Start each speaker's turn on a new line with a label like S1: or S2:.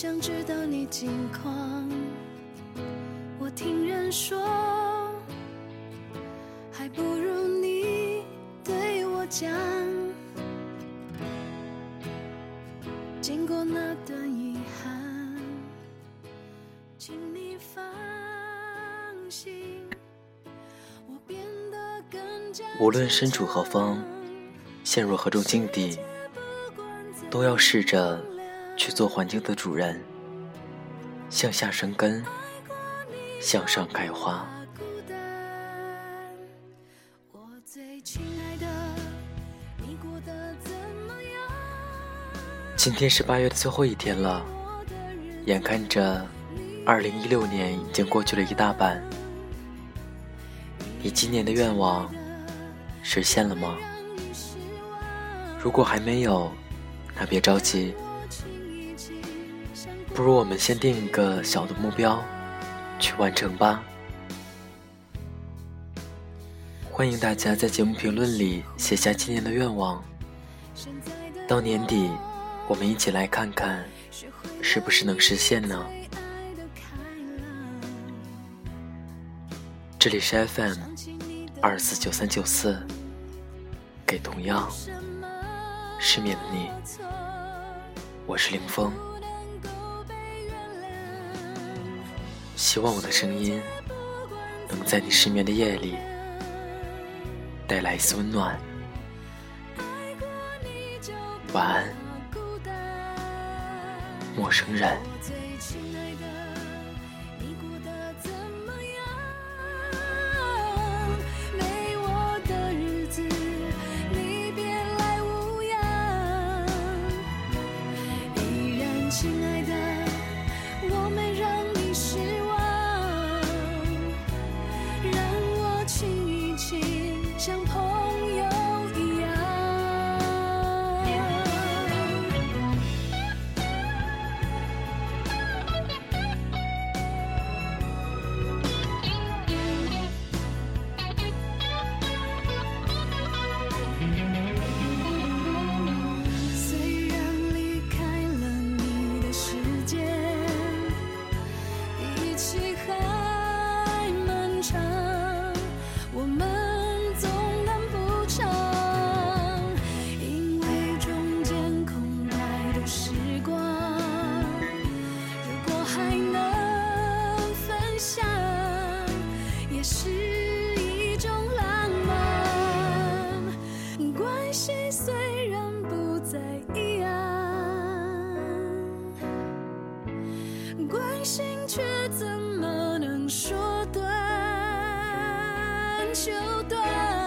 S1: 想知道你近况。我听人说，还不如你对我讲。经过那段遗憾，请你放心。我变得更加
S2: 无论身处何方，陷入何种境地，都要试着去做环境的主人，向下生根，向上开花。今天是八月的最后一天了，眼看着二零一六年已经过去了一大半，你今年的愿望实现了吗？如果还没有，那别着急，不如我们先定一个小的目标，去完成吧。欢迎大家在节目评论里写下今年的愿望，到年底，我们一起来看看，是不是能实现呢？这里是 FM 二四九三九四，给同样失眠的你，我是林峰，希望我的声音能在你失眠的夜里带来一丝温暖。晚安，陌生人。
S1: 亲一亲，像朋友一样。虽然离开了你的世界，一起还漫长，也是一种浪漫。关系虽然不再一样，关心却怎么能说断就断？